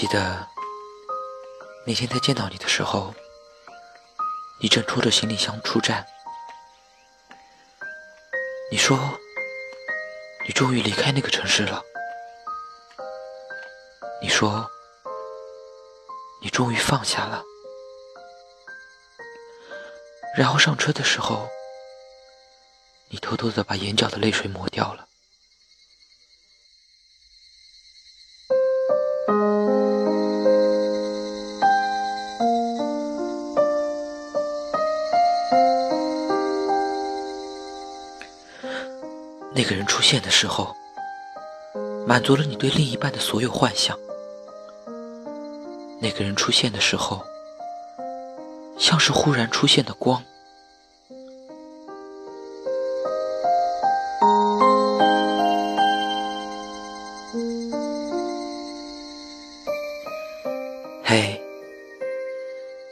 记得那天在见到你的时候，你正拖着行李箱出站。你说你终于离开那个城市了。你说你终于放下了。然后上车的时候，你偷偷的把眼角的泪水抹掉了。个人出现的时候，满足了你对另一半的所有幻想。那个人出现的时候，像是忽然出现的光。嘿，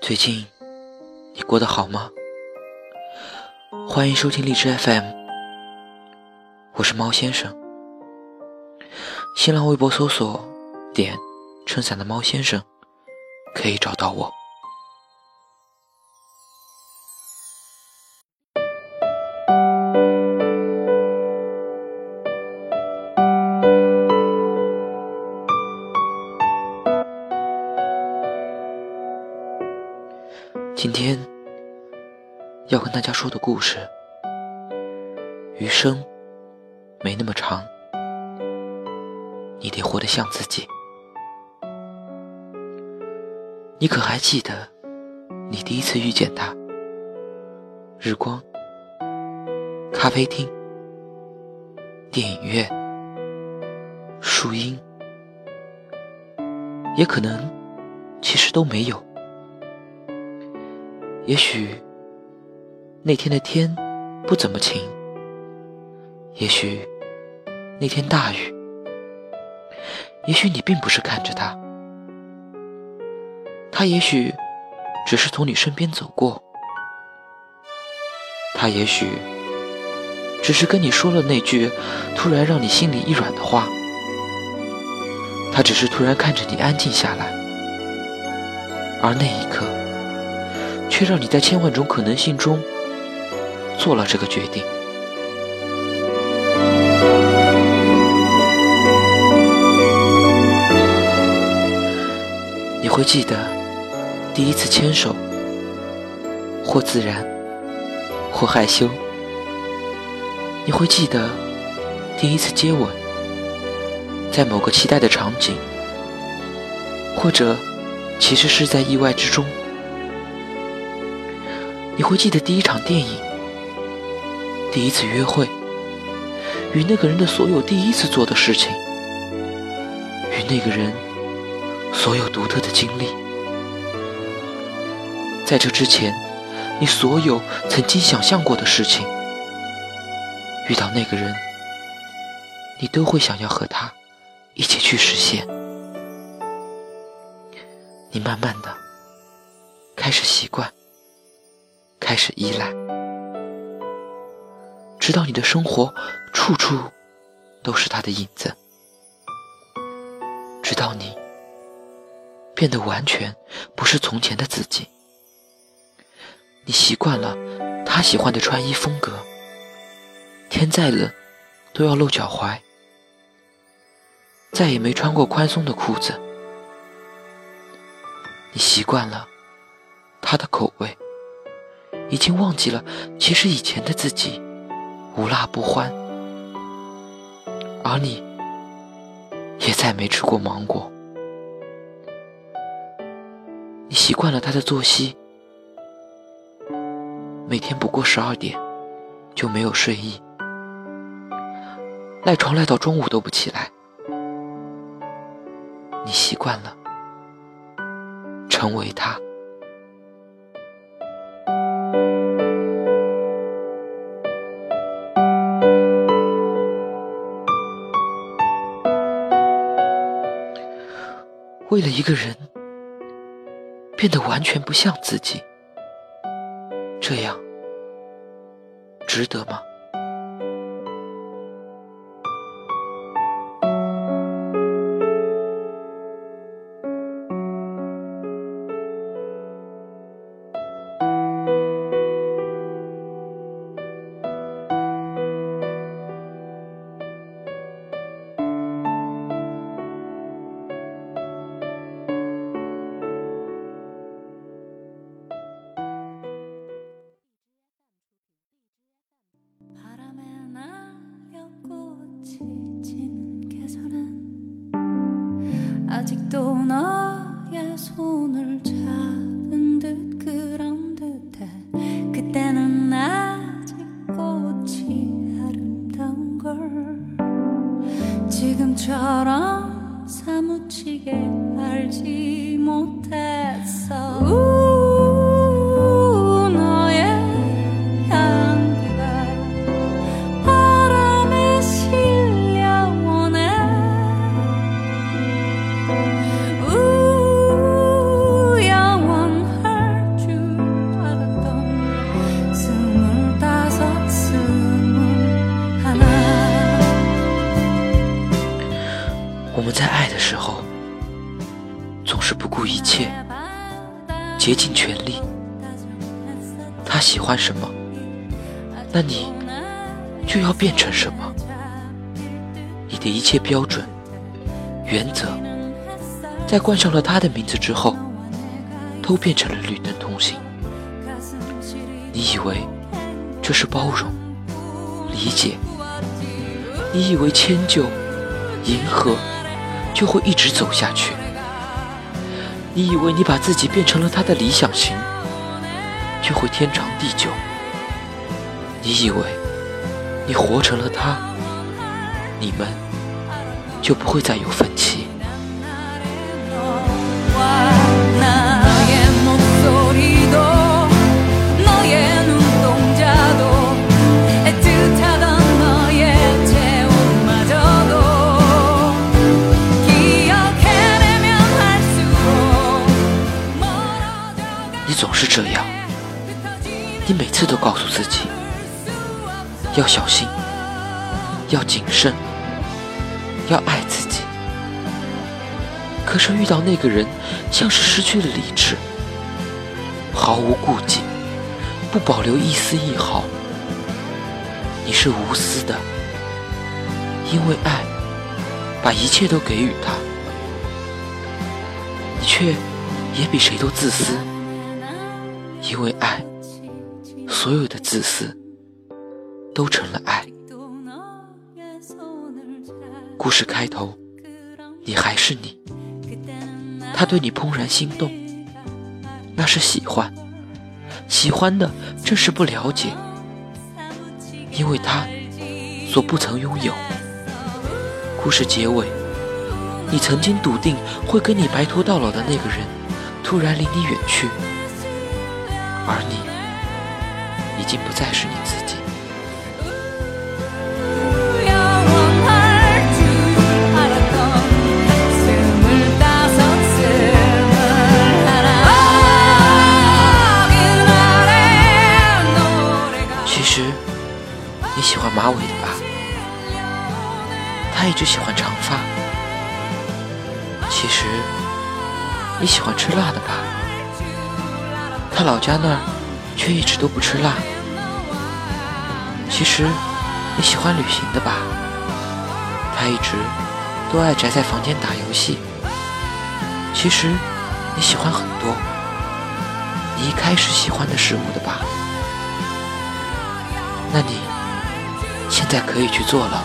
最近你过得好吗？欢迎收听荔枝 FM。我是猫先生，新浪微博搜索“点撑伞的猫先生”，可以找到我。今天要跟大家说的故事，余生。没那么长，你得活得像自己。你可还记得你第一次遇见他？日光、咖啡厅、电影院、树荫，也可能其实都没有。也许那天的天不怎么晴，也许。那天大雨，也许你并不是看着他，他也许只是从你身边走过，他也许只是跟你说了那句突然让你心里一软的话，他只是突然看着你安静下来，而那一刻，却让你在千万种可能性中做了这个决定。你会记得第一次牵手，或自然，或害羞。你会记得第一次接吻，在某个期待的场景，或者其实是在意外之中。你会记得第一场电影，第一次约会，与那个人的所有第一次做的事情，与那个人。所有独特的经历，在这之前，你所有曾经想象过的事情，遇到那个人，你都会想要和他一起去实现。你慢慢的开始习惯，开始依赖，直到你的生活处处都是他的影子，直到你。变得完全不是从前的自己。你习惯了他喜欢的穿衣风格，天再冷都要露脚踝，再也没穿过宽松的裤子。你习惯了他的口味，已经忘记了其实以前的自己无辣不欢，而你也再没吃过芒果。你习惯了他的作息，每天不过十二点就没有睡意，赖床赖到中午都不起来。你习惯了成为他，为了一个人。变得完全不像自己，这样值得吗？ 아직도 너의 손을 잡 我们在爱的时候，总是不顾一切竭尽全力，他喜欢什么，那你就要变成什么。你的一切标准、原则，在冠上了他的名字之后，都变成了绿灯通行。你以为这是包容、理解？你以为迁就、迎合就会一直走下去？你以为你把自己变成了他的理想型，就会天长地久？你以为你活成了他，你们就不会再有分歧？次都告诉自己要小心，要谨慎，要爱自己。可是遇到那个人，像是失去了理智，毫无顾忌，不保留一丝一毫。你是无私的，因为爱，把一切都给予他。你却也比谁都自私。因为爱，所有的自私都成了爱。故事开头，你还是你，他对你怦然心动，那是喜欢，喜欢的正是不了解，因为他所不曾拥有。故事结尾，你曾经笃定会跟你白头到老的那个人，突然离你远去。而你已经不再是你自己。其实你喜欢马尾的吧？他一直喜欢长发。其实你喜欢吃辣的吧？他老家那儿却一直都不吃辣。其实你喜欢旅行的吧？他一直都爱宅在房间打游戏。其实你喜欢很多你一开始喜欢的事物的吧？那你现在可以去做了。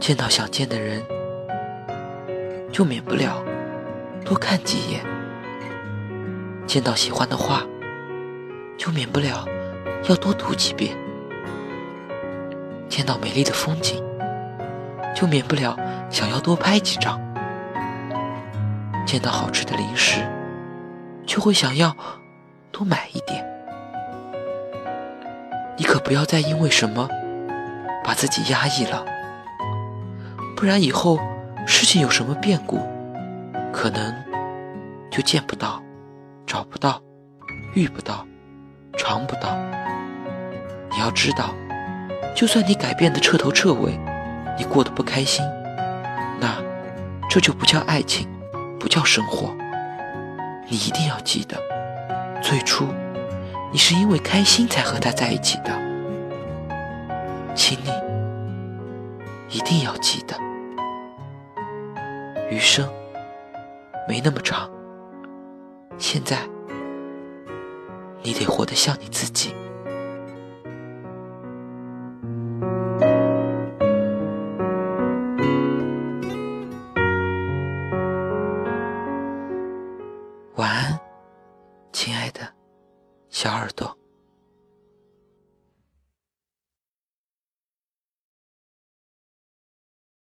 见到想见的人，就免不了多看几眼。见到喜欢的画，就免不了要多读几遍；见到美丽的风景，就免不了想要多拍几张；见到好吃的零食，就会想要多买一点。你可不要再因为什么把自己压抑了，不然以后事情有什么变故，可能就见不到。找不到，遇不到，尝不到。你要知道，就算你改变的彻头彻尾，你过得不开心，那这就不叫爱情，不叫生活。你一定要记得，最初你是因为开心才和他在一起的，请你一定要记得，余生没那么长。现在，你得活得像你自己。